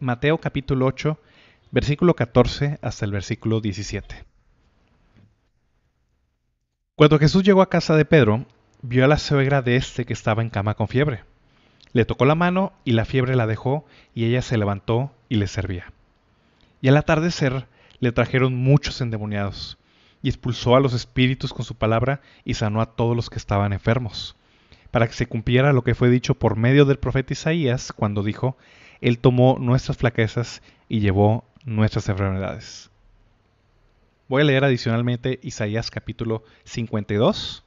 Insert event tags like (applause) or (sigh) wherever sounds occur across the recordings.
Mateo capítulo 8, versículo 14 hasta el versículo 17. Cuando Jesús llegó a casa de Pedro, vio a la suegra de este que estaba en cama con fiebre. Le tocó la mano y la fiebre la dejó y ella se levantó y le servía. Y al atardecer le trajeron muchos endemoniados y expulsó a los espíritus con su palabra y sanó a todos los que estaban enfermos, para que se cumpliera lo que fue dicho por medio del profeta Isaías cuando dijo, él tomó nuestras flaquezas y llevó nuestras enfermedades. Voy a leer adicionalmente Isaías capítulo 52.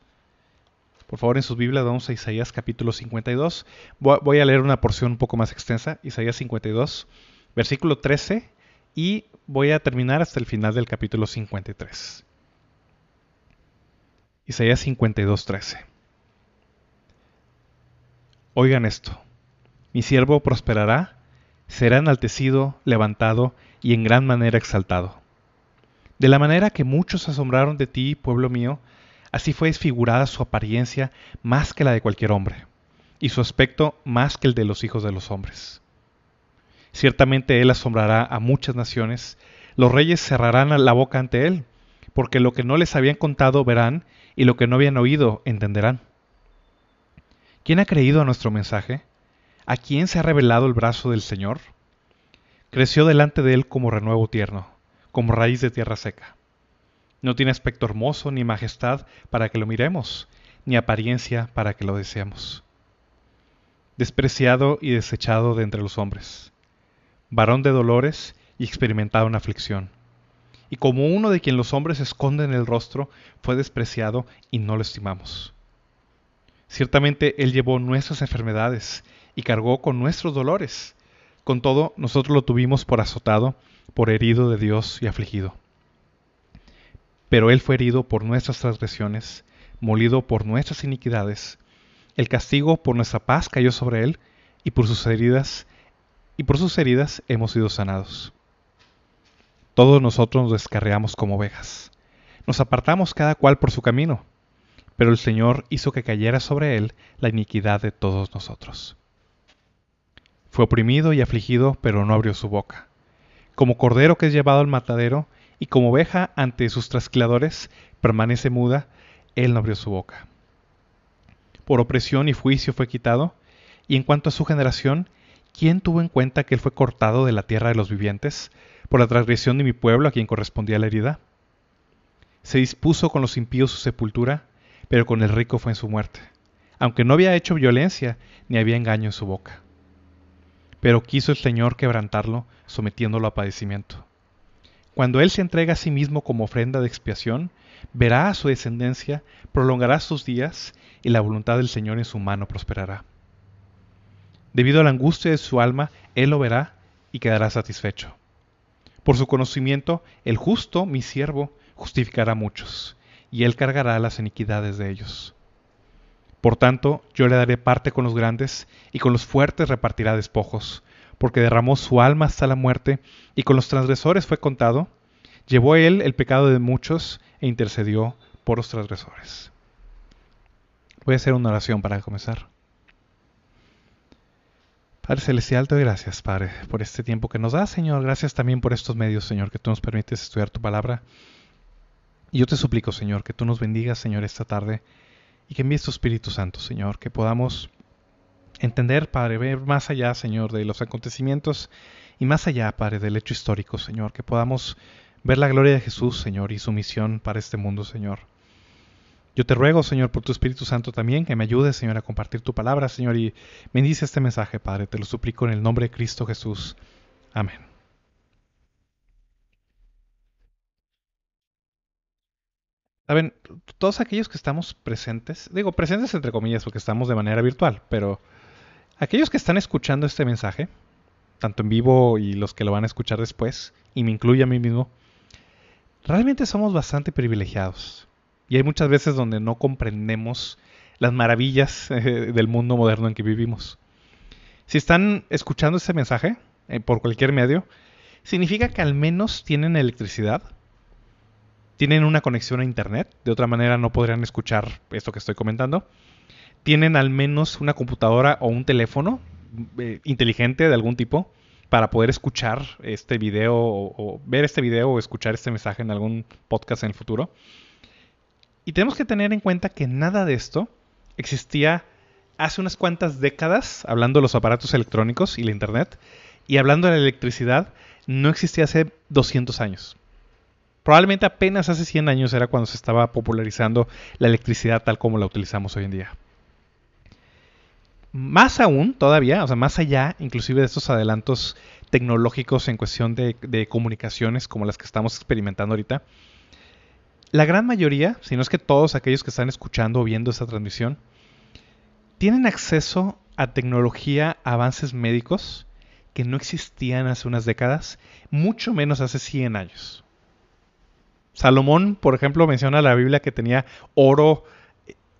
Por favor, en sus Biblias vamos a Isaías capítulo 52. Voy a leer una porción un poco más extensa, Isaías 52, versículo 13, y voy a terminar hasta el final del capítulo 53. Isaías 52, 13. Oigan esto, mi siervo prosperará será enaltecido, levantado y en gran manera exaltado. De la manera que muchos asombraron de ti, pueblo mío, así fue desfigurada su apariencia más que la de cualquier hombre, y su aspecto más que el de los hijos de los hombres. Ciertamente él asombrará a muchas naciones, los reyes cerrarán la boca ante él, porque lo que no les habían contado verán, y lo que no habían oído entenderán. ¿Quién ha creído a nuestro mensaje? ¿A quién se ha revelado el brazo del Señor? Creció delante de él como renuevo tierno, como raíz de tierra seca. No tiene aspecto hermoso ni majestad para que lo miremos, ni apariencia para que lo deseemos. Despreciado y desechado de entre los hombres, varón de dolores y experimentado en aflicción. Y como uno de quien los hombres esconden el rostro, fue despreciado y no lo estimamos. Ciertamente Él llevó nuestras enfermedades y cargó con nuestros dolores. Con todo, nosotros lo tuvimos por azotado, por herido de Dios y afligido. Pero Él fue herido por nuestras transgresiones, molido por nuestras iniquidades. El castigo por nuestra paz cayó sobre Él, y por sus heridas, y por sus heridas hemos sido sanados. Todos nosotros nos descarreamos como ovejas. Nos apartamos cada cual por su camino, pero el Señor hizo que cayera sobre Él la iniquidad de todos nosotros. Fue oprimido y afligido, pero no abrió su boca. Como cordero que es llevado al matadero, y como oveja ante sus trasquiladores, permanece muda, él no abrió su boca. Por opresión y juicio fue quitado, y en cuanto a su generación, ¿quién tuvo en cuenta que él fue cortado de la tierra de los vivientes, por la transgresión de mi pueblo a quien correspondía la herida? Se dispuso con los impíos su sepultura, pero con el rico fue en su muerte, aunque no había hecho violencia, ni había engaño en su boca pero quiso el Señor quebrantarlo, sometiéndolo a padecimiento. Cuando Él se entrega a sí mismo como ofrenda de expiación, verá a su descendencia, prolongará sus días, y la voluntad del Señor en su mano prosperará. Debido a la angustia de su alma, Él lo verá y quedará satisfecho. Por su conocimiento, el justo, mi siervo, justificará a muchos, y Él cargará las iniquidades de ellos. Por tanto, yo le daré parte con los grandes, y con los fuertes repartirá despojos, porque derramó su alma hasta la muerte, y con los transgresores fue contado. Llevó él el pecado de muchos, e intercedió por los transgresores. Voy a hacer una oración para comenzar. Padre Celestial, te doy gracias, Padre, por este tiempo que nos das, Señor. Gracias también por estos medios, Señor, que tú nos permites estudiar tu palabra. Y yo te suplico, Señor, que tú nos bendigas, Señor, esta tarde y que envíes tu Espíritu Santo, Señor, que podamos entender, Padre, ver más allá, Señor, de los acontecimientos y más allá, Padre, del hecho histórico, Señor, que podamos ver la gloria de Jesús, Señor, y su misión para este mundo, Señor. Yo te ruego, Señor, por tu Espíritu Santo también, que me ayudes, Señor, a compartir tu palabra, Señor, y bendice este mensaje, Padre. Te lo suplico en el nombre de Cristo Jesús. Amén. Todos aquellos que estamos presentes, digo presentes entre comillas porque estamos de manera virtual, pero Aquellos que están escuchando este mensaje, tanto en vivo y los que lo van a escuchar después, y me incluye a mí mismo, realmente somos bastante privilegiados. Y hay muchas veces donde no comprendemos las maravillas (laughs) eh, del mundo moderno en que vivimos. Si están escuchando este mensaje eh, por cualquier medio, significa que al menos tienen electricidad, tienen una conexión a internet, de otra manera no podrían escuchar esto que estoy comentando, tienen al menos una computadora o un teléfono eh, inteligente de algún tipo para poder escuchar este video o, ver este video o escuchar este mensaje en algún podcast en el futuro. Y tenemos que tener en cuenta que nada de esto existía hace unas cuantas décadas, hablando de los aparatos electrónicos y la Internet, y hablando de la electricidad, no existía hace 200 años. Probablemente apenas hace 100 años era cuando se estaba popularizando la electricidad tal como la utilizamos hoy en día. Más aún, todavía, o sea, más allá, inclusive de estos adelantos tecnológicos en cuestión de, comunicaciones como las que estamos experimentando ahorita, la gran mayoría, si no es que todos aquellos que están escuchando o viendo esta transmisión, tienen acceso a tecnología, avances médicos que no existían hace unas décadas, mucho menos hace 100 años. Salomón, por ejemplo, menciona la Biblia que tenía oro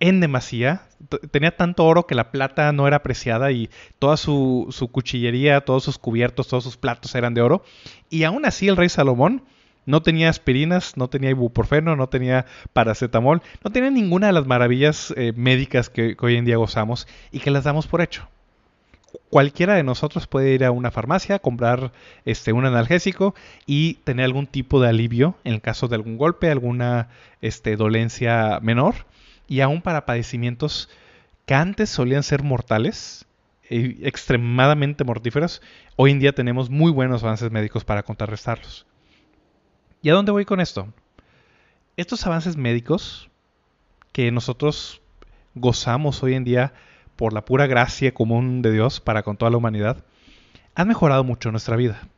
en demasía. Tenía tanto oro que la plata no era apreciada y toda su, cuchillería, todos sus cubiertos, todos sus platos eran de oro. Y aún así el rey Salomón no tenía aspirinas, no tenía ibuprofeno, no tenía paracetamol, no tenía ninguna de las maravillas eh, médicas que, hoy en día gozamos y que las damos por hecho. Cualquiera de nosotros puede ir a una farmacia, comprar este, un analgésico y tener algún tipo de alivio en el caso de algún golpe, alguna este, dolencia menor y aún para padecimientos que antes solían ser mortales, e extremadamente mortíferos, hoy en día tenemos muy buenos avances médicos para contrarrestarlos. ¿Y a dónde voy con esto? Estos avances médicos que nosotros gozamos hoy en día por la pura gracia común de Dios para con toda la humanidad, han mejorado mucho nuestra vida.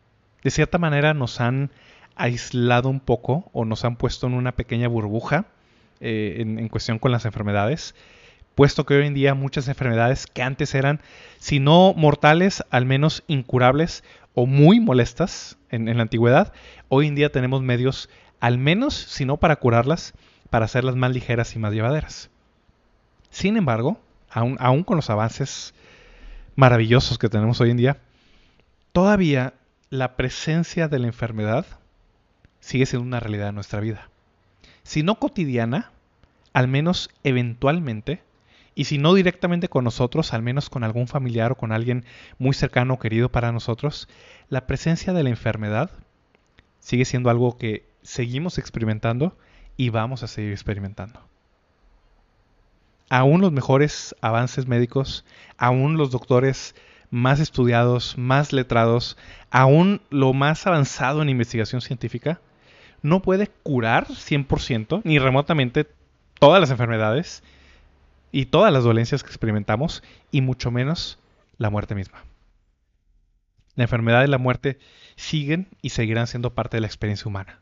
De cierta manera nos han aislado un poco o nos han puesto en una pequeña burbuja eh, en, cuestión con las enfermedades, puesto que hoy en día muchas enfermedades que antes eran, si no mortales, al menos incurables o muy molestas en, la antigüedad, hoy en día tenemos medios, al menos, si no para curarlas, para hacerlas más ligeras y más llevaderas. Sin embargo, aún, con los avances maravillosos que tenemos hoy en día, todavía la presencia de la enfermedad sigue siendo una realidad en nuestra vida si no cotidiana, al menos eventualmente, y si no directamente con nosotros, al menos con algún familiar o con alguien muy cercano o querido para nosotros, la presencia de la enfermedad sigue siendo algo que seguimos experimentando y vamos a seguir experimentando. Aún los mejores avances médicos, aún los doctores más estudiados, más letrados, aún lo más avanzado en investigación científica, no puede curar 100% ni remotamente todas las enfermedades y todas las dolencias que experimentamos y mucho menos la muerte misma. La enfermedad y la muerte siguen y seguirán siendo parte de la experiencia humana.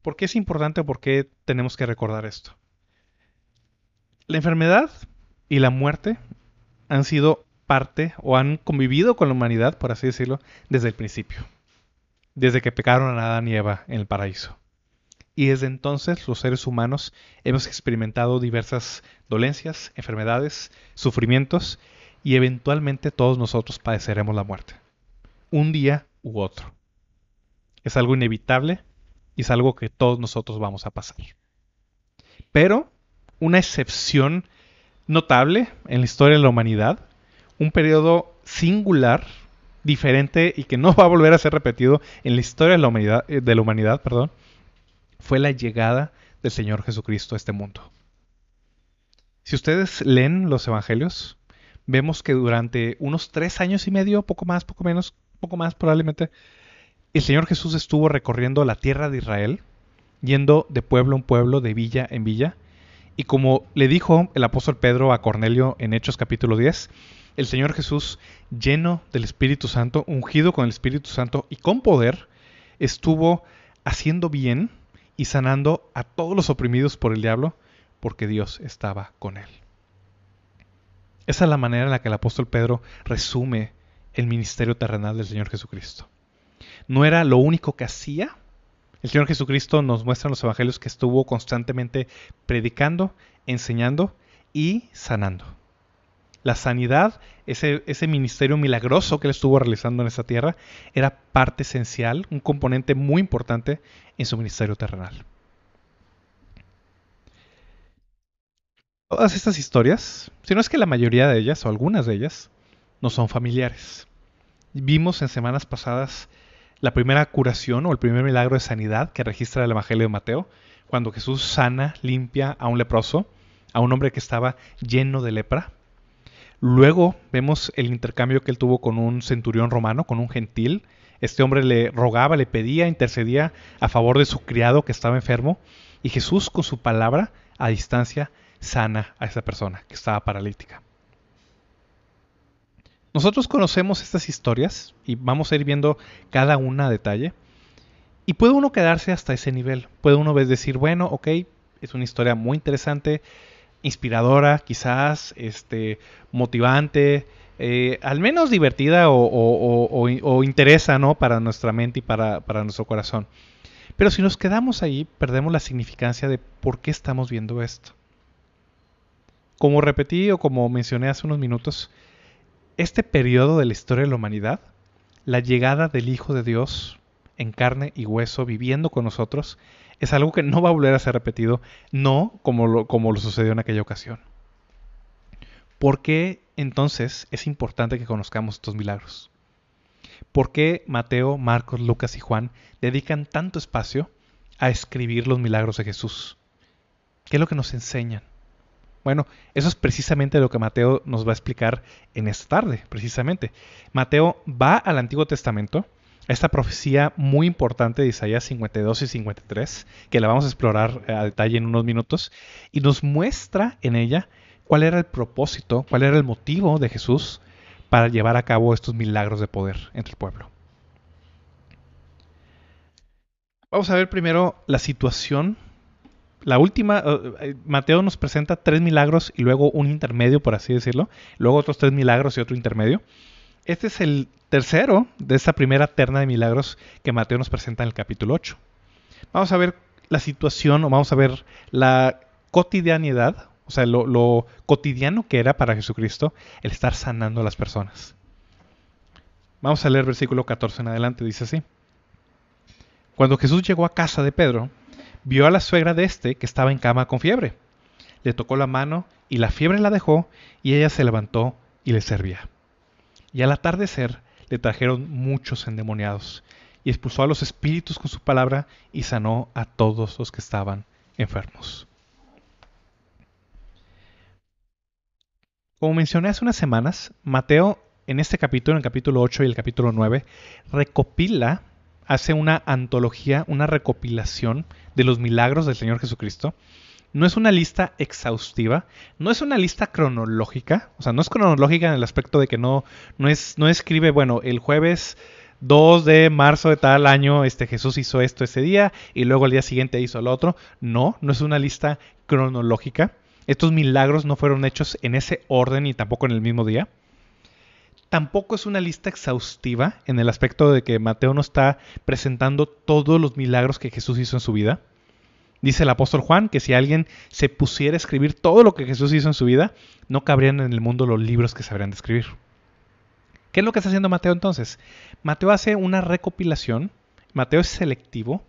¿Por qué es importante o por qué tenemos que recordar esto? La enfermedad y la muerte han sido parte o han convivido con la humanidad, por así decirlo, desde el principio desde que pecaron a Adán y Eva en el paraíso. Y desde entonces los seres humanos hemos experimentado diversas dolencias, enfermedades, sufrimientos y eventualmente todos nosotros padeceremos la muerte. Un día u otro. Es algo inevitable y es algo que todos nosotros vamos a pasar. Pero una excepción notable en la historia de la humanidad, un periodo singular diferente y que no va a volver a ser repetido en la historia de la humanidad, eh, de la humanidad perdón, fue la llegada del Señor Jesucristo a este mundo. Si ustedes leen los evangelios, vemos que durante unos tres años y medio, poco más, poco menos, poco más probablemente, el Señor Jesús estuvo recorriendo la tierra de Israel, yendo de pueblo en pueblo, de villa en villa, y como le dijo el apóstol Pedro a Cornelio en Hechos capítulo 10, el Señor Jesús, lleno del Espíritu Santo, ungido con el Espíritu Santo y con poder, estuvo haciendo bien y sanando a todos los oprimidos por el diablo, porque Dios estaba con él. Esa es la manera en la que el apóstol Pedro resume el ministerio terrenal del Señor Jesucristo. No era lo único que hacía. El Señor Jesucristo nos muestra en los evangelios que estuvo constantemente predicando, enseñando y sanando. La sanidad, ese, ministerio milagroso que él estuvo realizando en esta tierra, era parte esencial, un componente muy importante en su ministerio terrenal. Todas estas historias, si no es que la mayoría de ellas o algunas de ellas, no son familiares. Vimos en semanas pasadas la primera curación o el primer milagro de sanidad que registra el Evangelio de Mateo, cuando Jesús sana, limpia a un leproso, a un hombre que estaba lleno de lepra. Luego vemos el intercambio que él tuvo con un centurión romano, con un gentil. Este hombre le rogaba, le pedía, intercedía a favor de su criado que estaba enfermo, y Jesús con su palabra a distancia sana a esa persona que estaba paralítica. Nosotros conocemos estas historias y vamos a ir viendo cada una a detalle. Y puede uno quedarse hasta ese nivel. Puede uno decir, bueno, ok, es una historia muy interesante, inspiradora, quizás, este, motivante, eh, al menos divertida o, interesa ¿no? para nuestra mente y para, para nuestro corazón. Pero si nos quedamos ahí, perdemos la significancia de por qué estamos viendo esto. Como repetí o como mencioné hace unos minutos, este periodo de la historia de la humanidad, la llegada del Hijo de Dios en carne y hueso viviendo con nosotros, es algo que no va a volver a ser repetido, no como lo, como lo sucedió en aquella ocasión. ¿Por qué entonces es importante que conozcamos estos milagros? ¿Por qué Mateo, Marcos, Lucas y Juan dedican tanto espacio a escribir los milagros de Jesús? ¿Qué es lo que nos enseñan? Bueno, eso es precisamente lo que Mateo nos va a explicar en esta tarde, precisamente. Mateo va al Antiguo Testamento, a esta profecía muy importante de Isaías 52 y 53, que la vamos a explorar a detalle en unos minutos, y nos muestra en ella cuál era el propósito, cuál era el motivo de Jesús para llevar a cabo estos milagros de poder entre el pueblo. Vamos a ver primero la situación la última, eh, eh, Mateo nos presenta tres milagros y luego un intermedio, por así decirlo. Luego otros tres milagros y otro intermedio. Este es el tercero de esta primera terna de milagros que Mateo nos presenta en el capítulo 8. Vamos a ver la situación o vamos a ver la cotidianidad, o sea, lo, lo cotidiano que era para Jesucristo el estar sanando a las personas. Vamos a leer versículo 14 en adelante, dice así. Cuando Jesús llegó a casa de Pedro, vio a la suegra de este que estaba en cama con fiebre. Le tocó la mano y la fiebre la dejó y ella se levantó y le servía. Y al atardecer le trajeron muchos endemoniados y expulsó a los espíritus con su palabra y sanó a todos los que estaban enfermos. Como mencioné hace unas semanas, Mateo en este capítulo, en el capítulo 8 y el capítulo 9, recopila hace una antología, una recopilación de los milagros del Señor Jesucristo. No es una lista exhaustiva, no es una lista cronológica, o sea, no es cronológica en el aspecto de que no, no, es, no escribe, bueno, el jueves 2 de marzo de tal año, este Jesús hizo esto ese día y luego el día siguiente hizo lo otro. No, no es una lista cronológica. Estos milagros no fueron hechos en ese orden y tampoco en el mismo día tampoco es una lista exhaustiva en el aspecto de que Mateo no está presentando todos los milagros que Jesús hizo en su vida. Dice el apóstol Juan que si alguien se pusiera a escribir todo lo que Jesús hizo en su vida, no cabrían en el mundo los libros que se habrían de escribir. ¿Qué es lo que está haciendo Mateo entonces? Mateo hace una recopilación, Mateo es selectivo,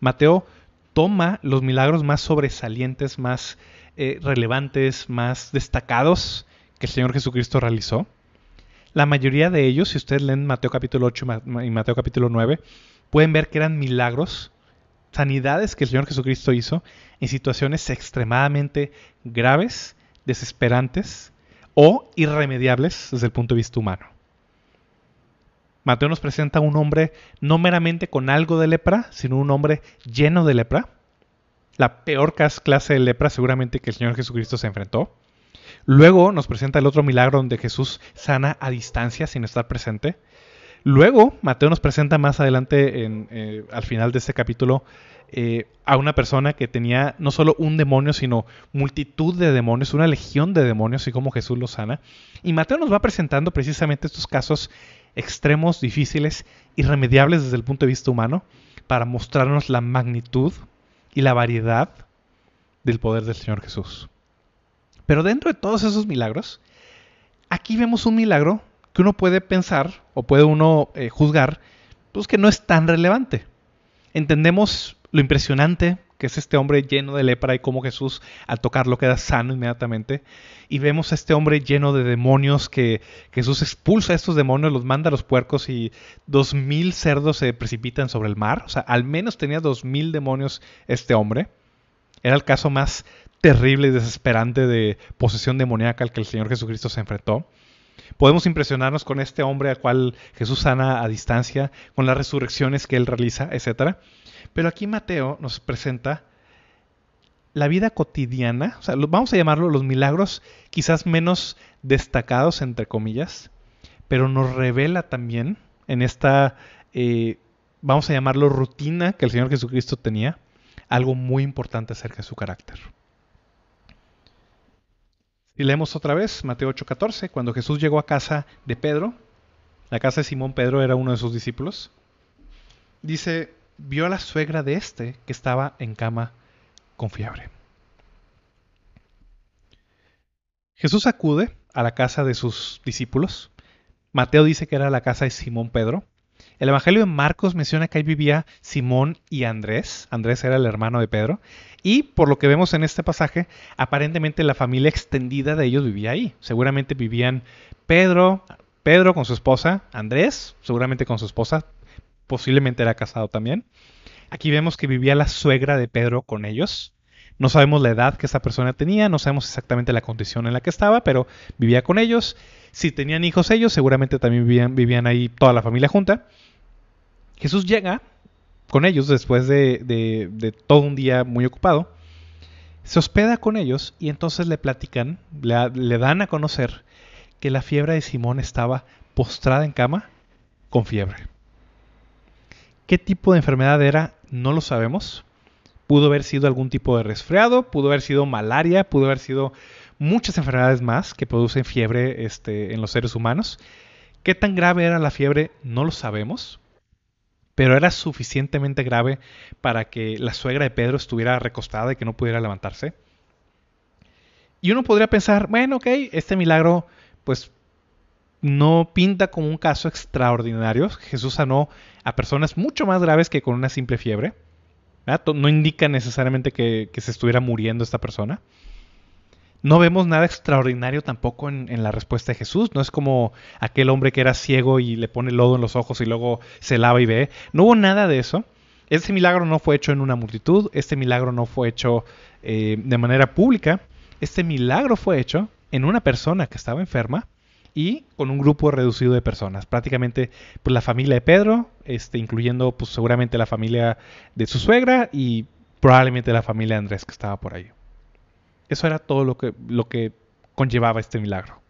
Mateo toma los milagros más sobresalientes, más eh, relevantes, más destacados que el Señor Jesucristo realizó la mayoría de ellos, si ustedes leen Mateo capítulo 8 y Mateo capítulo 9, pueden ver que eran milagros, sanidades que el Señor Jesucristo hizo en situaciones extremadamente graves, desesperantes o irremediables desde el punto de vista humano. Mateo nos presenta un hombre no meramente con algo de lepra, sino un hombre lleno de lepra. La peor clase de lepra seguramente que el Señor Jesucristo se enfrentó. Luego nos presenta el otro milagro donde Jesús sana a distancia sin estar presente. Luego, Mateo nos presenta más adelante, eh, al final de este capítulo, eh, a una persona que tenía no solo un demonio, sino multitud de demonios, una legión de demonios, y cómo Jesús los sana. Y Mateo nos va presentando precisamente estos casos extremos, difíciles, irremediables desde el punto de vista humano, para mostrarnos la magnitud y la variedad del poder del Señor Jesús. Pero dentro de todos esos milagros, aquí vemos un milagro que uno puede pensar o puede uno eh, juzgar, pues que no es tan relevante. Entendemos lo impresionante que es este hombre lleno de lepra y cómo Jesús al tocarlo queda sano inmediatamente. Y vemos a este hombre lleno de demonios que Jesús expulsa a estos demonios, los manda a los puercos y dos mil cerdos se precipitan sobre el mar. O sea, al menos tenía dos mil demonios este hombre. Era el caso más terrible y desesperante de posesión demoníaca al que el Señor Jesucristo se enfrentó. Podemos impresionarnos con este hombre al cual Jesús sana a distancia, con las resurrecciones que él realiza, etc. Pero aquí Mateo nos presenta la vida cotidiana, o sea, vamos a llamarlo los milagros quizás menos destacados, entre comillas, pero nos revela también en esta, eh, vamos a llamarlo rutina que el Señor Jesucristo tenía, algo muy importante acerca de su carácter. Y leemos otra vez Mateo 8:14, cuando Jesús llegó a casa de Pedro, la casa de Simón Pedro era uno de sus discípulos, dice, vio a la suegra de este que estaba en cama con fiebre. Jesús acude a la casa de sus discípulos. Mateo dice que era la casa de Simón Pedro. El Evangelio de Marcos menciona que ahí vivía Simón y Andrés. Andrés era el hermano de Pedro. Y por lo que vemos en este pasaje, aparentemente la familia extendida de ellos vivía ahí. Seguramente vivían Pedro, Pedro con su esposa, Andrés, seguramente con su esposa, posiblemente era casado también. Aquí vemos que vivía la suegra de Pedro con ellos. No sabemos la edad que esa persona tenía, no sabemos exactamente la condición en la que estaba, pero vivía con ellos. Si tenían hijos ellos, seguramente también vivían, vivían ahí toda la familia junta. Jesús llega con ellos después de, todo un día muy ocupado. Se hospeda con ellos y entonces le platican, le, dan a conocer que la fiebre de Simón estaba postrada en cama con fiebre. ¿Qué tipo de enfermedad era? No lo sabemos. Pudo haber sido algún tipo de resfriado, pudo haber sido malaria, pudo haber sido muchas enfermedades más que producen fiebre este, en los seres humanos. ¿Qué tan grave era la fiebre? No lo sabemos pero era suficientemente grave para que la suegra de Pedro estuviera recostada y que no pudiera levantarse. Y uno podría pensar, bueno, ok, este milagro pues no pinta como un caso extraordinario. Jesús sanó a personas mucho más graves que con una simple fiebre. No indica necesariamente que, que se estuviera muriendo esta persona. No vemos nada extraordinario tampoco en, la respuesta de Jesús. No es como aquel hombre que era ciego y le pone lodo en los ojos y luego se lava y ve. No hubo nada de eso. Este milagro no fue hecho en una multitud. Este milagro no fue hecho eh, de manera pública. Este milagro fue hecho en una persona que estaba enferma y con un grupo reducido de personas. Prácticamente pues, la familia de Pedro, este, incluyendo pues, seguramente la familia de su suegra y probablemente la familia de Andrés que estaba por ahí. Eso era todo lo que, lo que conllevaba este milagro.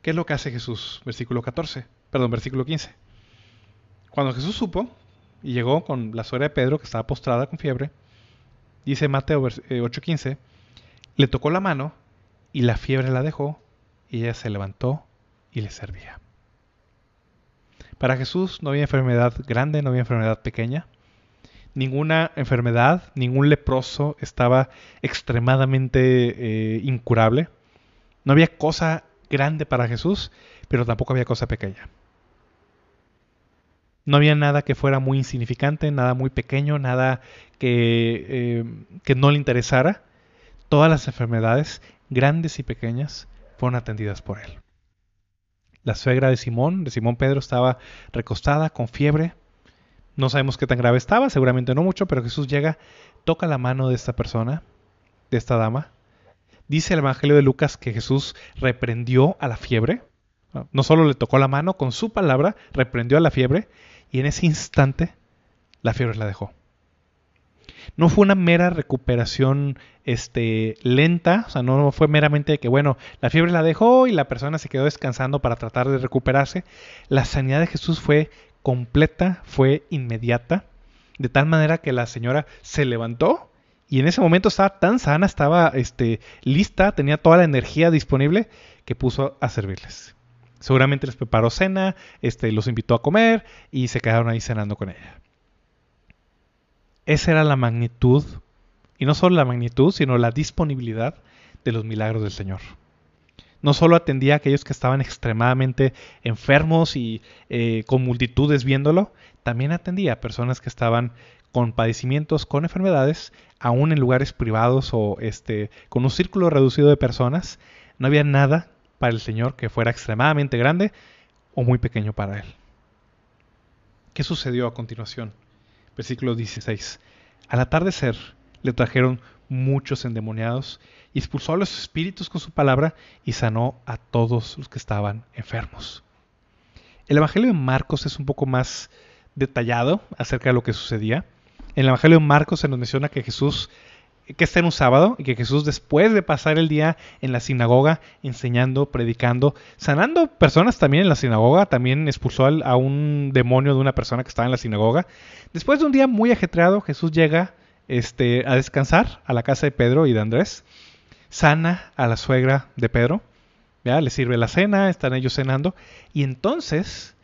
¿Qué es lo que hace Jesús? Versículo 14, perdón, versículo 15. Cuando Jesús supo y llegó con la suegra de Pedro, que estaba postrada con fiebre, dice Mateo 8:15, eh, le tocó la mano y la fiebre la dejó y ella se levantó y le servía. Para Jesús no había enfermedad grande, no había enfermedad pequeña ninguna enfermedad, ningún leproso estaba extremadamente eh, incurable. No había cosa grande para Jesús, pero tampoco había cosa pequeña. No había nada que fuera muy insignificante, nada muy pequeño, nada que, eh, que no le interesara. Todas las enfermedades, grandes y pequeñas, fueron atendidas por él. La suegra de Simón, de Simón Pedro, estaba recostada con fiebre, no sabemos qué tan grave estaba, seguramente no mucho, pero Jesús llega, toca la mano de esta persona, de esta dama. Dice el Evangelio de Lucas que Jesús reprendió a la fiebre. No solo le tocó la mano, con su palabra reprendió a la fiebre y en ese instante la fiebre la dejó. No fue una mera recuperación este, lenta, o sea, no fue meramente que, bueno, la fiebre la dejó y la persona se quedó descansando para tratar de recuperarse. La sanidad de Jesús fue completa, fue inmediata, de tal manera que la señora se levantó y en ese momento estaba tan sana, estaba este, lista, tenía toda la energía disponible que puso a servirles. Seguramente les preparó cena, este, los invitó a comer y se quedaron ahí cenando con ella. Esa era la magnitud, y no solo la magnitud, sino la disponibilidad de los milagros del Señor. No solo atendía a aquellos que estaban extremadamente enfermos y eh, con multitudes viéndolo, también atendía a personas que estaban con padecimientos, con enfermedades, aún en lugares privados o este, con un círculo reducido de personas. No había nada para el Señor que fuera extremadamente grande o muy pequeño para Él. ¿Qué sucedió a continuación? Versículo 16. Al atardecer le trajeron muchos endemoniados expulsó a los espíritus con su palabra y sanó a todos los que estaban enfermos. El Evangelio de Marcos es un poco más detallado acerca de lo que sucedía. En el Evangelio de Marcos se nos menciona que Jesús, que está en un sábado, y que Jesús después de pasar el día en la sinagoga enseñando, predicando, sanando personas también en la sinagoga, también expulsó a un demonio de una persona que estaba en la sinagoga, Después de un día muy ajetreado, Jesús llega este, a descansar a la casa de Pedro y de Andrés, sana a la suegra de Pedro, ¿ya? le sirve la cena, están ellos cenando, y entonces,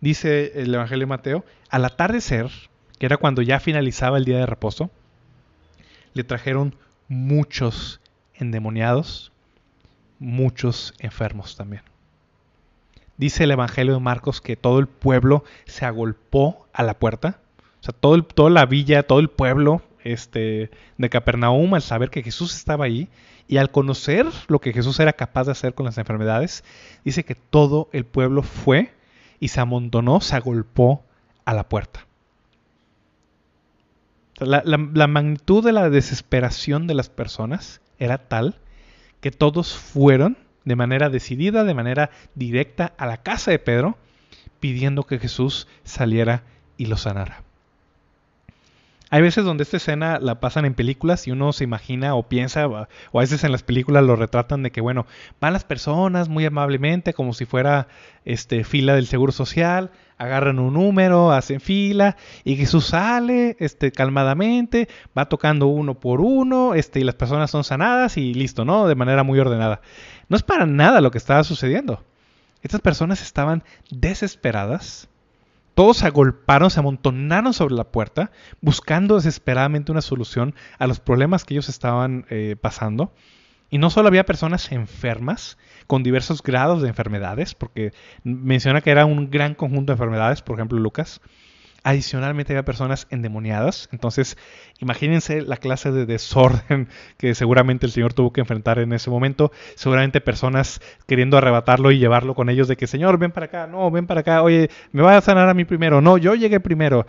dice el Evangelio de Mateo, al atardecer, que era cuando ya finalizaba el día de reposo, le trajeron muchos endemoniados, muchos enfermos también. Dice el Evangelio de Marcos que todo el pueblo se agolpó a la puerta o sea, todo toda la villa, todo el pueblo este, de Capernaum, al saber que Jesús estaba ahí y al conocer lo que Jesús era capaz de hacer con las enfermedades, dice que todo el pueblo fue y se amontonó, se agolpó a la puerta. La, magnitud de la desesperación de las personas era tal que todos fueron de manera decidida, de manera directa a la casa de Pedro, pidiendo que Jesús saliera y lo sanara. Hay veces donde esta escena la pasan en películas y uno se imagina o piensa, o a veces en las películas lo retratan de que, bueno, van las personas muy amablemente, como si fuera este, fila del Seguro Social, agarran un número, hacen fila, y Jesús sale este, calmadamente, va tocando uno por uno, este, y las personas son sanadas y listo, ¿no? De manera muy ordenada. No es para nada lo que estaba sucediendo. Estas personas estaban desesperadas todos se agolparon, se amontonaron sobre la puerta, buscando desesperadamente una solución a los problemas que ellos estaban eh, pasando. Y no solo había personas enfermas, con diversos grados de enfermedades, porque menciona que era un gran conjunto de enfermedades, por ejemplo Lucas, Adicionalmente había personas endemoniadas. Entonces, imagínense la clase de desorden (laughs) que seguramente el Señor tuvo que enfrentar en ese momento. Seguramente personas queriendo arrebatarlo y llevarlo con ellos de que, Señor, ven para acá, no, ven para acá, oye, me va a sanar a mí primero. No, yo llegué primero.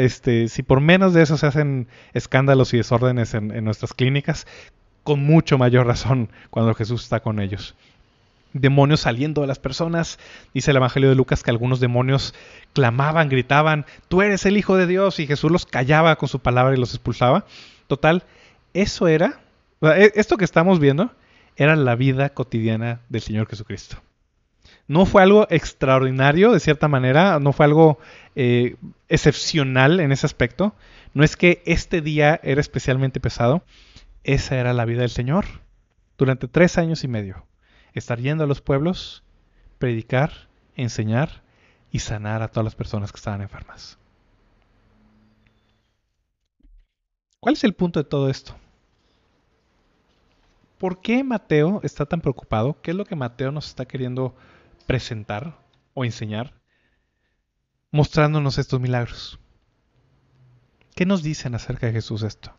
Este, si por menos de eso se hacen escándalos y desórdenes en nuestras clínicas, con mucho mayor razón cuando Jesús está con ellos demonios saliendo de las personas. Dice el Evangelio de Lucas que algunos demonios clamaban, gritaban, tú eres el Hijo de Dios y Jesús los callaba con su palabra y los expulsaba. Total, eso era, e, esto que estamos viendo, era la vida cotidiana del Señor Jesucristo. No fue algo extraordinario, de cierta manera, no fue algo eh, excepcional en ese aspecto. No es que este día era especialmente pesado, esa era la vida del Señor durante tres años y medio estar yendo a los pueblos, predicar, enseñar y sanar a todas las personas que estaban enfermas. ¿Cuál es el punto de todo esto? ¿Por qué Mateo está tan preocupado? ¿Qué es lo que Mateo nos está queriendo presentar o enseñar? Mostrándonos estos milagros. ¿Qué nos dicen acerca de Jesús esto?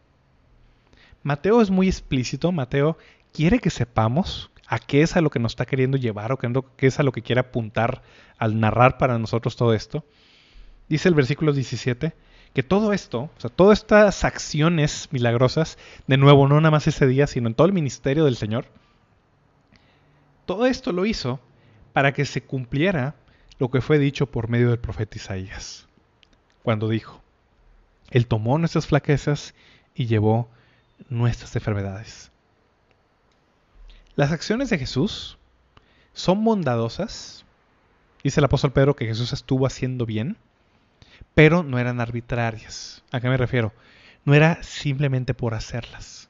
Mateo es muy explícito. Mateo quiere que sepamos a qué es a lo que nos está queriendo llevar o qué es a lo que quiere apuntar al narrar para nosotros todo esto. Dice el versículo 17 que todo esto, o sea, todas estas acciones milagrosas, de nuevo, no nada más ese día, sino en todo el ministerio del Señor, todo esto lo hizo para que se cumpliera lo que fue dicho por medio del profeta Isaías, cuando dijo, Él tomó nuestras flaquezas y llevó nuestras enfermedades. Las acciones de Jesús son bondadosas. Dice el apóstol Pedro que Jesús estuvo haciendo bien, pero no eran arbitrarias. ¿A qué me refiero? No era simplemente por hacerlas.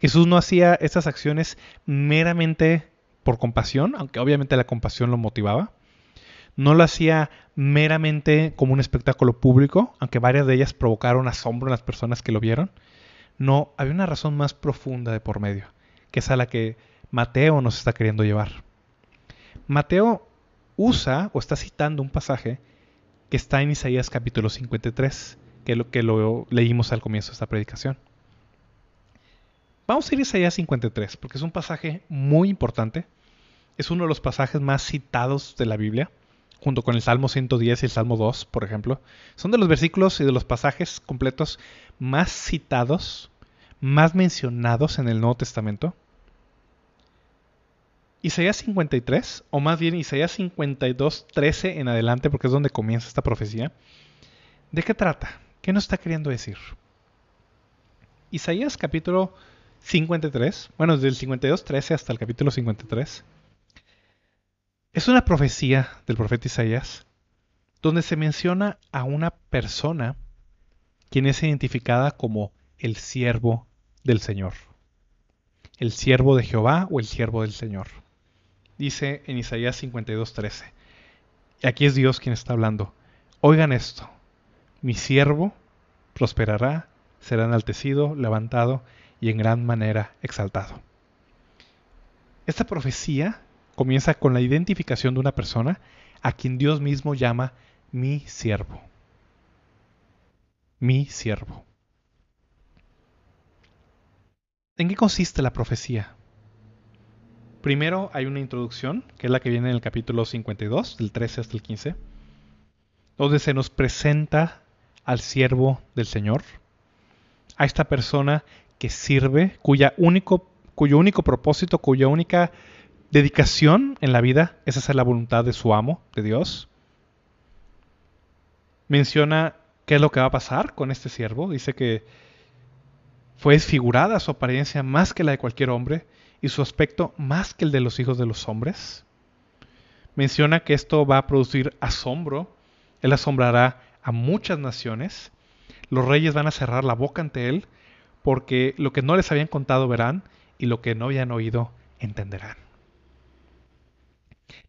Jesús no hacía estas acciones meramente por compasión, aunque obviamente la compasión lo motivaba. No lo hacía meramente como un espectáculo público, aunque varias de ellas provocaron asombro en las personas que lo vieron. No, había una razón más profunda de por medio, que es a la que Mateo nos está queriendo llevar. Mateo usa o está citando un pasaje que está en Isaías capítulo 53, que es lo que lo leímos al comienzo de esta predicación. Vamos a ir a Isaías 53, porque es un pasaje muy importante. Es uno de los pasajes más citados de la Biblia, junto con el Salmo 110 y el Salmo 2, por ejemplo. Son de los versículos y de los pasajes completos más citados, más mencionados en el Nuevo Testamento. Isaías 53, o más bien Isaías 52, 13 en adelante, porque es donde comienza esta profecía. ¿De qué trata? ¿Qué nos está queriendo decir? Isaías capítulo 53, bueno, desde el 52, 13 hasta el capítulo 53, es una profecía del profeta Isaías donde se menciona a una persona quien es identificada como el siervo del Señor. El siervo de Jehová o el siervo del Señor. Dice en Isaías 52, 13. Y aquí es Dios quien está hablando. Oigan esto. Mi siervo prosperará, será enaltecido, levantado y en gran manera exaltado. Esta profecía comienza con la identificación de una persona a quien Dios mismo llama mi siervo. Mi siervo. ¿En qué consiste la profecía? Primero hay una introducción, que es la que viene en el capítulo 52, del 13 hasta el 15, donde se nos presenta al siervo del Señor, a esta persona que sirve, cuya único, cuyo único propósito, cuya única dedicación en la vida es hacer la voluntad de su amo, de Dios. Menciona qué es lo que va a pasar con este siervo. Dice que fue desfigurada su apariencia más que la de cualquier hombre y su aspecto más que el de los hijos de los hombres. Menciona que esto va a producir asombro. Él asombrará a muchas naciones. Los reyes van a cerrar la boca ante él porque lo que no les habían contado verán y lo que no habían oído entenderán.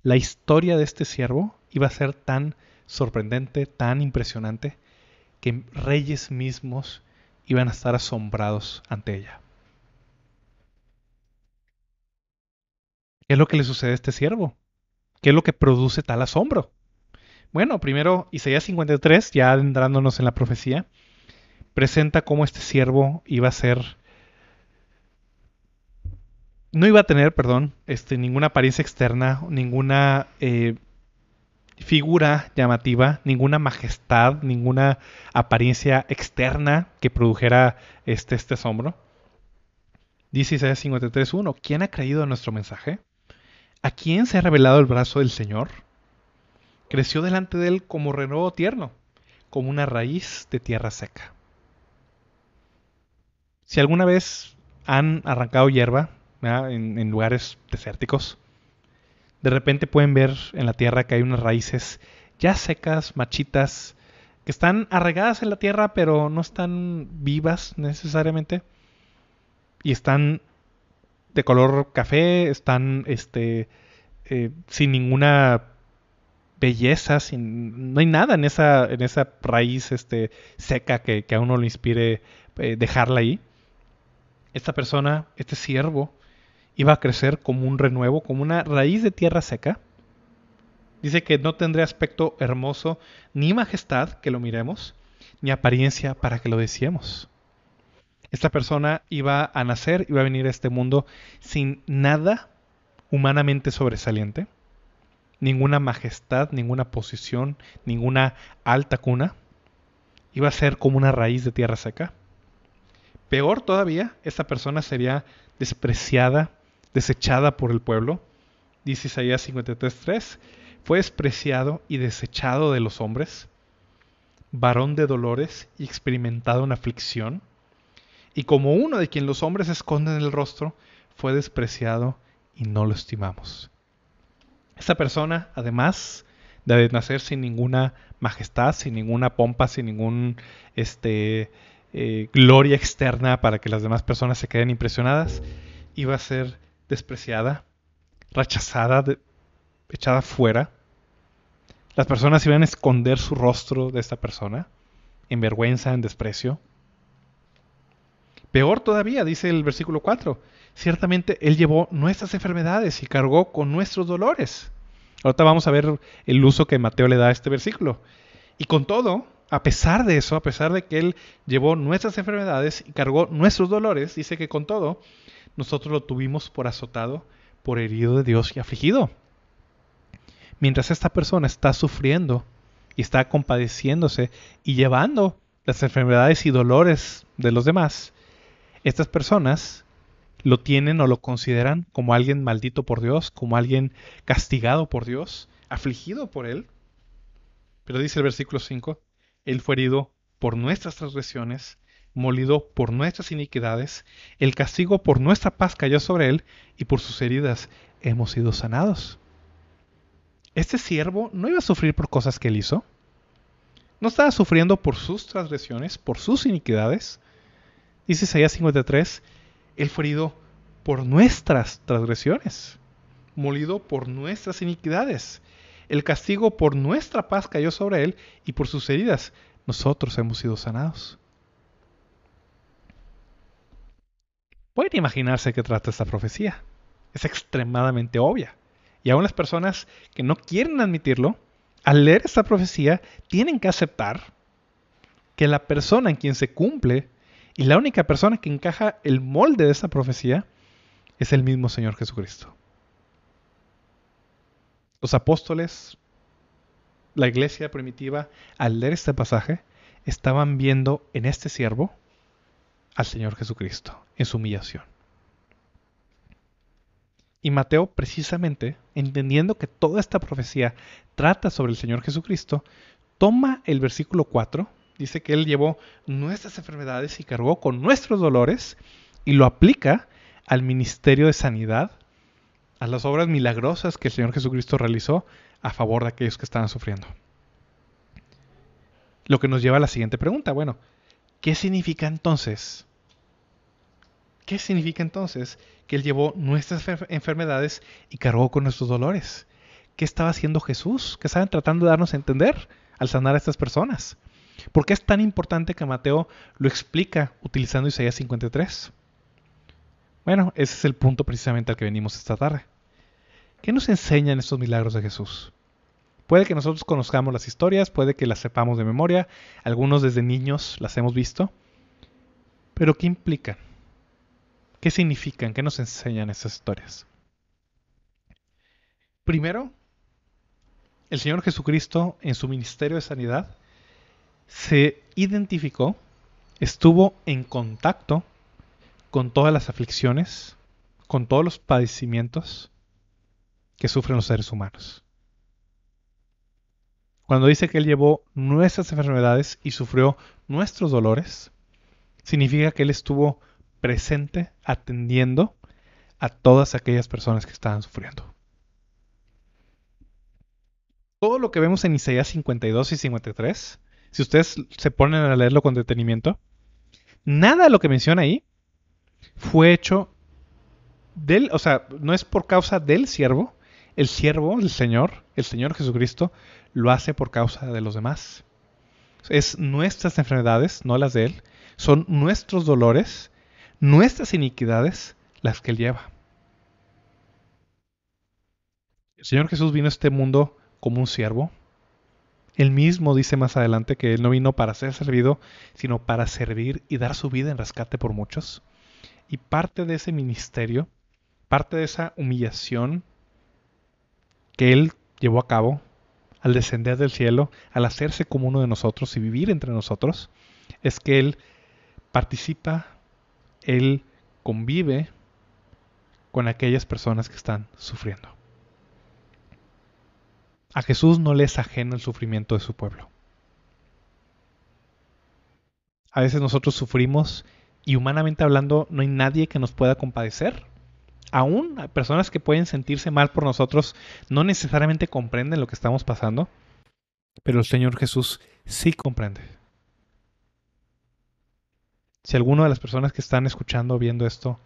La historia de este siervo iba a ser tan sorprendente, tan impresionante, que reyes mismos iban a estar asombrados ante ella. ¿Qué es lo que le sucede a este siervo? ¿Qué es lo que produce tal asombro? Bueno, primero Isaías 53, ya adentrándonos en la profecía, presenta cómo este siervo iba a ser no iba a tener, perdón, este, ninguna apariencia externa, ninguna eh, figura llamativa, ninguna majestad, ninguna apariencia externa que produjera este, este asombro. Dice Isaías 53.1, ¿quién ha creído nuestro mensaje? ¿A quién se ha revelado el brazo del Señor? Creció delante de él como renuevo tierno, como una raíz de tierra seca. Si alguna vez han arrancado hierba en, lugares desérticos, de repente pueden ver en la tierra que hay unas raíces ya secas, machitas, que están arraigadas en la tierra, pero no están vivas necesariamente. Y están de color café, están este, eh, sin ninguna belleza, sin, no hay nada en esa, en esa raíz este, seca que, a uno le inspire eh, dejarla ahí esta persona, este siervo, iba a crecer como un renuevo, como una raíz de tierra seca. Dice que no tendría aspecto hermoso, ni majestad que lo miremos, ni apariencia para que lo deseemos. Esta persona iba a nacer, iba a venir a este mundo sin nada humanamente sobresaliente, ninguna majestad, ninguna posición, ninguna alta cuna. Iba a ser como una raíz de tierra seca. Peor todavía, esta persona sería despreciada, desechada por el pueblo. Dice Isaías 53.3, fue despreciado y desechado de los hombres. varón de dolores y experimentado en aflicción, y como uno de quien los hombres esconden el rostro, fue despreciado y no lo estimamos. Esta persona, además de nacer sin ninguna majestad, sin ninguna pompa, sin ningún este, eh, gloria externa para que las demás personas se queden impresionadas, iba a ser despreciada, rechazada, echada fuera. Las personas iban a esconder su rostro de esta persona, en vergüenza, en desprecio. Peor todavía, dice el versículo 4, ciertamente Él llevó nuestras enfermedades y cargó con nuestros dolores. Ahorita vamos a ver el uso que Mateo le da a este versículo. Y con todo, a pesar de eso, a pesar de que Él llevó nuestras enfermedades y cargó nuestros dolores, dice que con todo, nosotros lo tuvimos por azotado, por herido de Dios y afligido. Mientras esta persona está sufriendo y está compadeciéndose y llevando las enfermedades y dolores de los demás, estas personas lo tienen o lo consideran como alguien maldito por Dios, como alguien castigado por Dios, afligido por Él. Pero dice el versículo 5, Él fue herido por nuestras transgresiones, molido por nuestras iniquidades, el castigo por nuestra paz cayó sobre Él, y por sus heridas hemos sido sanados. Este siervo no iba a sufrir por cosas que él hizo. No estaba sufriendo por sus transgresiones, por sus iniquidades. Dice Isaías 53, Él fue herido por nuestras transgresiones, molido por nuestras iniquidades. El castigo por nuestra paz cayó sobre Él y por sus heridas nosotros hemos sido sanados. Pueden imaginarse qué trata esta profecía. Es extremadamente obvia. Y aún las personas que no quieren admitirlo, al leer esta profecía, tienen que aceptar que la persona en quien se cumple y la única persona que encaja el molde de esa profecía es el mismo Señor Jesucristo. Los apóstoles, la iglesia primitiva, al leer este pasaje, estaban viendo en este siervo al Señor Jesucristo, en su humillación. Y Mateo, precisamente, entendiendo que toda esta profecía trata sobre el Señor Jesucristo, toma el versículo 4 Dice que Él llevó nuestras enfermedades y cargó con nuestros dolores y lo aplica al ministerio de sanidad, a las obras milagrosas que el Señor Jesucristo realizó a favor de aquellos que estaban sufriendo. Lo que nos lleva a la siguiente pregunta. Bueno, ¿qué significa entonces? ¿Qué significa entonces que Él llevó nuestras enfermedades y cargó con nuestros dolores? ¿Qué estaba haciendo Jesús? ¿Qué estaban tratando de darnos a entender al sanar a estas personas? ¿Por qué es tan importante que Mateo lo explica utilizando Isaías 53? Bueno, ese es el punto precisamente al que venimos esta tarde. ¿Qué nos enseñan estos milagros de Jesús? Puede que nosotros conozcamos las historias, puede que las sepamos de memoria, algunos desde niños las hemos visto, pero ¿qué implican? ¿Qué significan? ¿Qué nos enseñan estas historias? Primero, el Señor Jesucristo en su ministerio de sanidad se identificó, estuvo en contacto con todas las aflicciones, con todos los padecimientos que sufren los seres humanos. Cuando dice que Él llevó nuestras enfermedades y sufrió nuestros dolores, significa que Él estuvo presente atendiendo a todas aquellas personas que estaban sufriendo. Todo lo que vemos en Isaías 52 y 53 si ustedes se ponen a leerlo con detenimiento, nada de lo que menciona ahí fue hecho del, o sea, no es por causa del siervo, el siervo, el Señor, el Señor Jesucristo, lo hace por causa de los demás. Es nuestras enfermedades, no las de Él, son nuestros dolores, nuestras iniquidades las que Él lleva. El Señor Jesús vino a este mundo como un siervo, él mismo dice más adelante que Él no vino para ser servido, sino para servir y dar su vida en rescate por muchos. Y parte de ese ministerio, parte de esa humillación que Él llevó a cabo al descender del cielo, al hacerse como uno de nosotros y vivir entre nosotros, es que Él participa, Él convive con aquellas personas que están sufriendo. A Jesús no le es ajeno el sufrimiento de su pueblo. A veces nosotros sufrimos y humanamente hablando no hay nadie que nos pueda compadecer. Aún personas que pueden sentirse mal por nosotros, no necesariamente comprenden lo que estamos pasando, pero el Señor Jesús sí comprende. Si alguna de las personas que están escuchando o viendo esto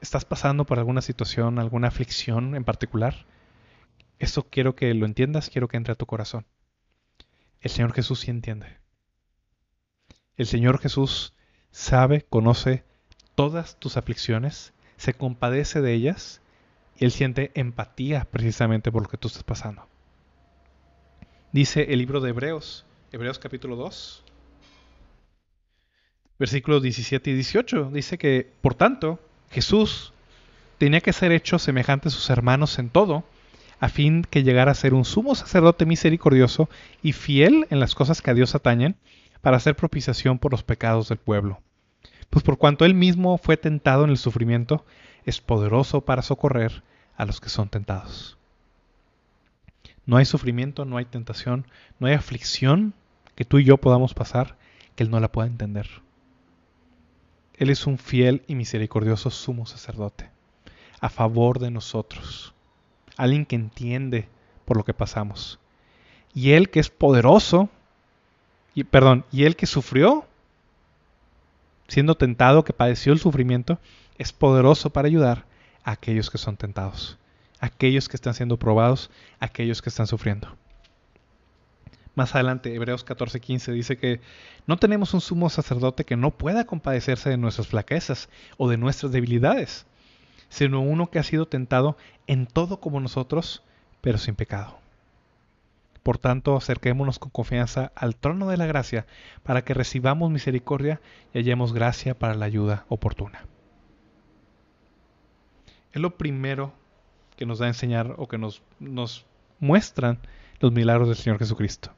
estás pasando por alguna situación, alguna aflicción en particular, eso quiero que lo entiendas, quiero que entre a tu corazón. El Señor Jesús sí entiende. El Señor Jesús sabe, conoce todas tus aflicciones, se compadece de ellas y Él siente empatía precisamente por lo que tú estás pasando. Dice el libro de Hebreos, Hebreos capítulo 2, versículos 17 y 18, dice que, por tanto, Jesús tenía que ser hecho semejante a sus hermanos en todo, a fin que llegara a ser un sumo sacerdote misericordioso y fiel en las cosas que a Dios atañen, para hacer propiciación por los pecados del pueblo. Pues por cuanto él mismo fue tentado en el sufrimiento, es poderoso para socorrer a los que son tentados. No hay sufrimiento, no hay tentación, no hay aflicción que tú y yo podamos pasar que Él no la pueda entender. Él es un fiel y misericordioso sumo sacerdote, a favor de nosotros, alguien que entiende por lo que pasamos. Y Él que es poderoso y, perdón, y el que sufrió, siendo tentado, que padeció el sufrimiento, es poderoso para ayudar a aquellos que son tentados, aquellos que están siendo probados, aquellos que están sufriendo. Más adelante, Hebreos 14:15 dice que no tenemos un sumo sacerdote que no pueda compadecerse de nuestras flaquezas o de nuestras debilidades, sino uno que ha sido tentado en todo como nosotros, pero sin pecado. Por tanto, acerquémonos con confianza al trono de la gracia para que recibamos misericordia y hallemos gracia para la ayuda oportuna. Es lo primero que nos da a enseñar o que nos, nos muestran los milagros del Señor Jesucristo.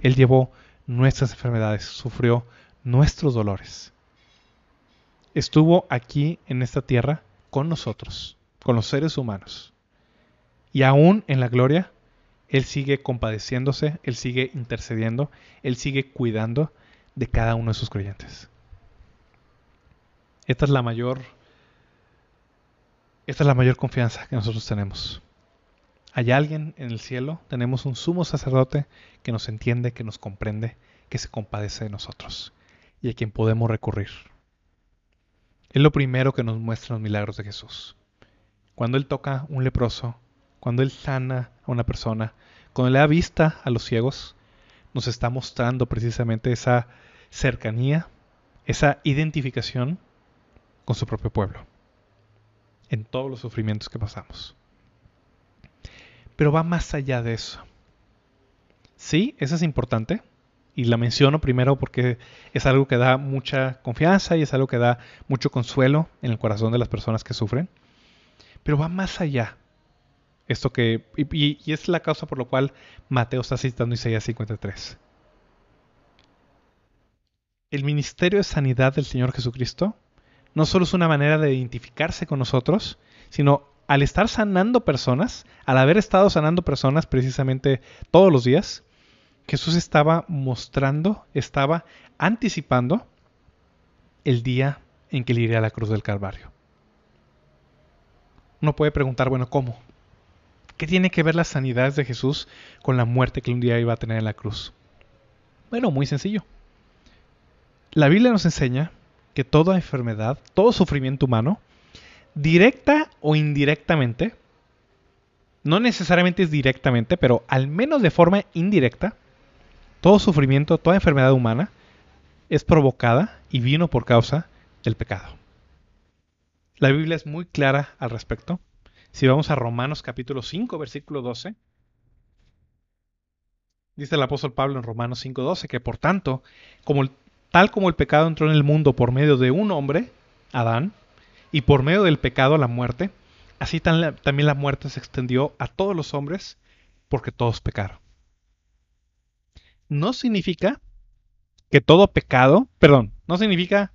Él llevó nuestras enfermedades, sufrió nuestros dolores. Estuvo aquí en esta tierra con nosotros, con los seres humanos. Y aún en la gloria él sigue compadeciéndose, Él sigue intercediendo, Él sigue cuidando de cada uno de sus creyentes. Esta es la mayor esta es la mayor confianza que nosotros tenemos. Hay alguien en el cielo, tenemos un sumo sacerdote que nos entiende, que nos comprende, que se compadece de nosotros y a quien podemos recurrir. Es lo primero que nos muestra los milagros de Jesús. Cuando Él toca un leproso, cuando Él sana a una persona, cuando le da vista a los ciegos, nos está mostrando precisamente esa cercanía, esa identificación con su propio pueblo, en todos los sufrimientos que pasamos. Pero va más allá de eso. Sí, eso es importante, y la menciono primero porque es algo que da mucha confianza y es algo que da mucho consuelo en el corazón de las personas que sufren, pero va más allá esto que, y, es la causa por la cual Mateo está citando Isaías 53. El ministerio de sanidad del Señor Jesucristo no solo es una manera de identificarse con nosotros, sino al estar sanando personas, al haber estado sanando personas precisamente todos los días, Jesús estaba mostrando, estaba anticipando el día en que le iría a la cruz del Calvario. Uno puede preguntar, bueno, ¿cómo? ¿Qué tiene que ver las sanidades de Jesús con la muerte que un día iba a tener en la cruz? Bueno, muy sencillo. La Biblia nos enseña que toda enfermedad, todo sufrimiento humano, directa o indirectamente, no necesariamente es directamente, pero al menos de forma indirecta, todo sufrimiento, toda enfermedad humana es provocada y vino por causa del pecado. La Biblia es muy clara al respecto. Si vamos a Romanos capítulo 5, versículo 12, dice el apóstol Pablo en Romanos 5:12 que por tanto, como tal como el pecado entró en el mundo por medio de un hombre, Adán, y por medio del pecado la muerte, así también la muerte se extendió a todos los hombres porque todos pecaron. No significa que todo pecado, perdón, no significa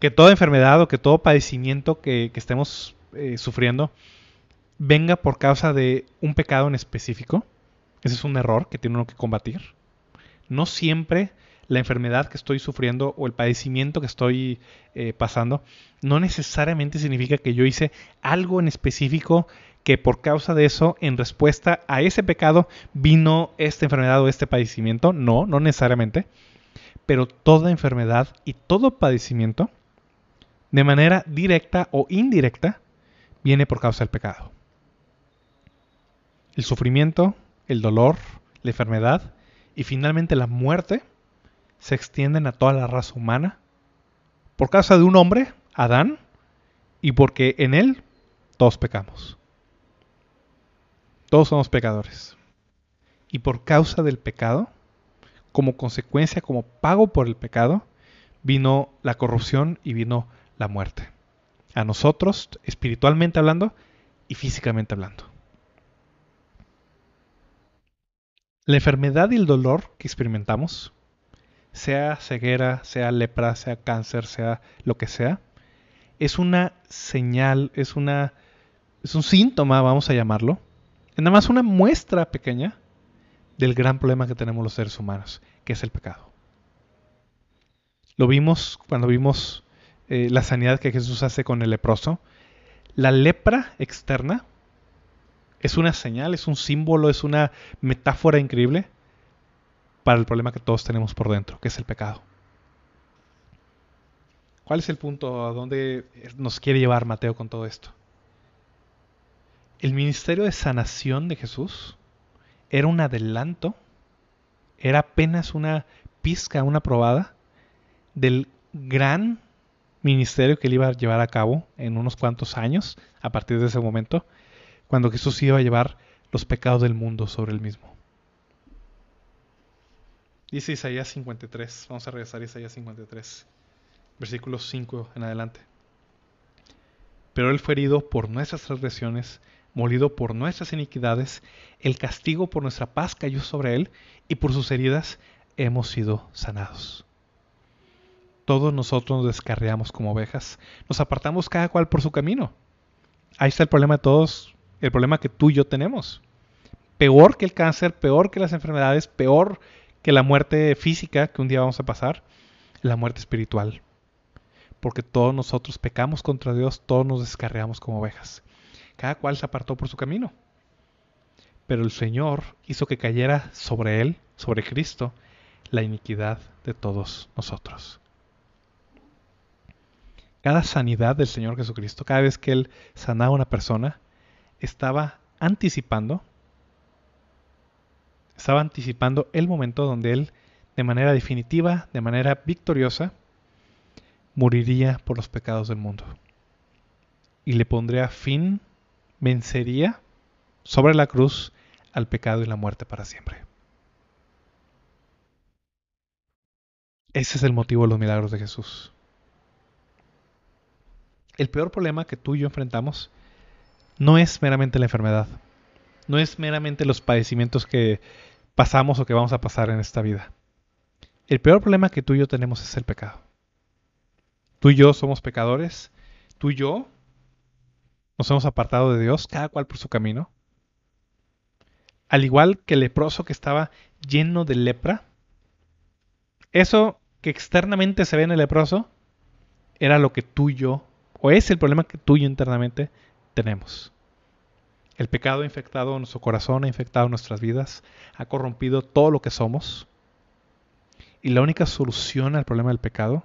que toda enfermedad o que todo padecimiento que, estemos eh, sufriendo venga por causa de un pecado en específico. Ese es un error que tiene uno que combatir. No siempre la enfermedad que estoy sufriendo o el padecimiento que estoy eh, pasando, no necesariamente significa que yo hice algo en específico que por causa de eso, en respuesta a ese pecado, vino esta enfermedad o este padecimiento. No, no necesariamente. Pero toda enfermedad y todo padecimiento, de manera directa o indirecta, viene por causa del pecado. El sufrimiento, el dolor, la enfermedad y finalmente la muerte se extienden a toda la raza humana por causa de un hombre, Adán, y porque en él todos pecamos. Todos somos pecadores. Y por causa del pecado, como consecuencia, como pago por el pecado, vino la corrupción y vino la muerte. A nosotros, espiritualmente hablando y físicamente hablando. La enfermedad y el dolor que experimentamos sea ceguera, sea lepra, sea cáncer, sea lo que sea, es una señal, es una es un síntoma, vamos a llamarlo, es nada más una muestra pequeña del gran problema que tenemos los seres humanos, que es el pecado. Lo vimos cuando vimos eh, la sanidad que Jesús hace con el leproso. La lepra externa es una señal, es un símbolo, es una metáfora increíble para el problema que todos tenemos por dentro, que es el pecado. ¿Cuál es el punto a dónde nos quiere llevar Mateo con todo esto? El ministerio de sanación de Jesús era un adelanto, era apenas una pizca, una probada del gran ministerio que él iba a llevar a cabo en unos cuantos años a partir de ese momento, cuando Jesús iba a llevar los pecados del mundo sobre él mismo. Dice Isaías 53. Vamos a regresar a Isaías 53. Versículos 5 en adelante. Pero él fue herido por nuestras transgresiones, molido por nuestras iniquidades, el castigo por nuestra paz cayó sobre él, y por sus heridas hemos sido sanados. Todos nosotros nos descarriamos como ovejas, nos apartamos cada cual por su camino. Ahí está el problema de todos, el problema que tú y yo tenemos. Peor que el cáncer, peor que las enfermedades, peor que la muerte física que un día vamos a pasar, la muerte espiritual. Porque todos nosotros pecamos contra Dios, todos nos descarreamos como ovejas. Cada cual se apartó por su camino. Pero el Señor hizo que cayera sobre Él, sobre Cristo, la iniquidad de todos nosotros. Cada sanidad del Señor Jesucristo, cada vez que Él sanaba a una persona, estaba anticipando estaba anticipando el momento donde él, de manera definitiva, de manera victoriosa, moriría por los pecados del mundo. Y le pondría fin, vencería sobre la cruz al pecado y la muerte para siempre. Ese es el motivo de los milagros de Jesús. El peor problema que tú y yo enfrentamos no es meramente la enfermedad, no es meramente los padecimientos que pasamos o que vamos a pasar en esta vida. El peor problema que tú y yo tenemos es el pecado. Tú y yo somos pecadores, tú y yo nos hemos apartado de Dios, cada cual por su camino. Al igual que el leproso que estaba lleno de lepra, eso que externamente se ve en el leproso era lo que tú y yo, o es el problema que tú y yo internamente tenemos. El pecado ha infectado nuestro corazón, ha infectado nuestras vidas, ha corrompido todo lo que somos. Y la única solución al problema del pecado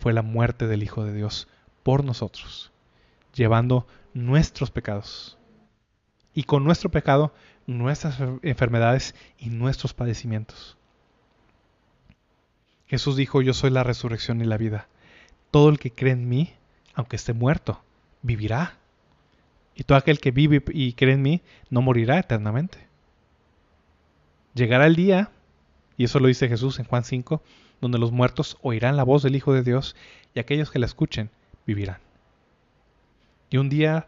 fue la muerte del Hijo de Dios por nosotros, llevando nuestros pecados. Y con nuestro pecado, nuestras enfermedades y nuestros padecimientos. Jesús dijo, yo soy la resurrección y la vida. Todo el que cree en mí, aunque esté muerto, vivirá. Y todo aquel que vive y cree en mí no morirá eternamente. Llegará el día, y eso lo dice Jesús en Juan 5, donde los muertos oirán la voz del Hijo de Dios y aquellos que la escuchen vivirán. Y un día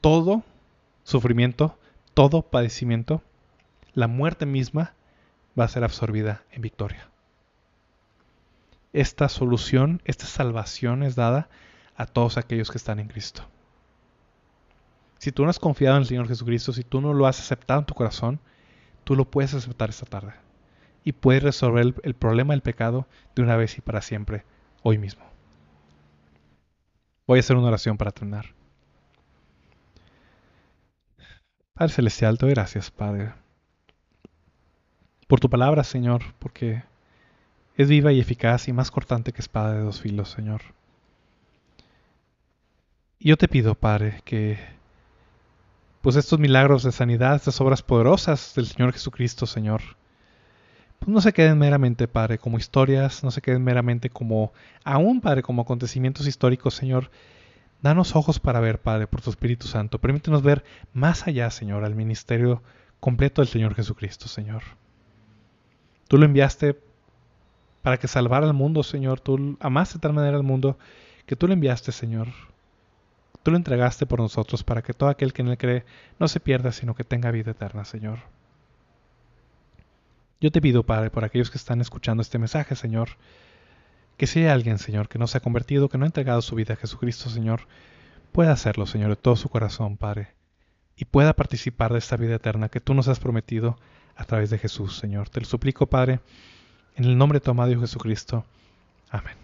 todo sufrimiento, todo padecimiento, la muerte misma va a ser absorbida en victoria. Esta solución, esta salvación es dada a todos aquellos que están en Cristo. Si tú no has confiado en el Señor Jesucristo, si tú no lo has aceptado en tu corazón, tú lo puedes aceptar esta tarde. y puede resolver el, el problema del pecado de una vez y para siempre, hoy mismo. Voy a hacer una oración para terminar. Padre Celestial, te doy gracias, Padre, por tu palabra, Señor, porque es viva y eficaz y más cortante que espada de dos filos, Señor. Y yo te pido, Padre, que pues estos milagros de sanidad, estas obras poderosas del Señor Jesucristo, Señor, pues no se queden meramente, Padre, como historias, no se queden meramente como, aún, Padre, como acontecimientos históricos, Señor. Danos ojos para ver, Padre, por tu Espíritu Santo. Permítenos ver más allá, Señor, al ministerio completo del Señor Jesucristo, Señor. Tú lo enviaste para que salvara al mundo, Señor. Tú amaste de tal manera al mundo que tú lo enviaste, Señor, Tú lo entregaste por nosotros para que todo aquel que en él cree no se pierda, sino que tenga vida eterna, Señor. Yo te pido, Padre, por aquellos que están escuchando este mensaje, Señor, que si hay alguien, Señor, que no se ha convertido, que no ha entregado su vida a Jesucristo, Señor, pueda hacerlo, Señor, de todo su corazón, Padre, y pueda participar de esta vida eterna que tú nos has prometido a través de Jesús, Señor. Te lo suplico, Padre, en el nombre de tu amado Jesucristo. Amén.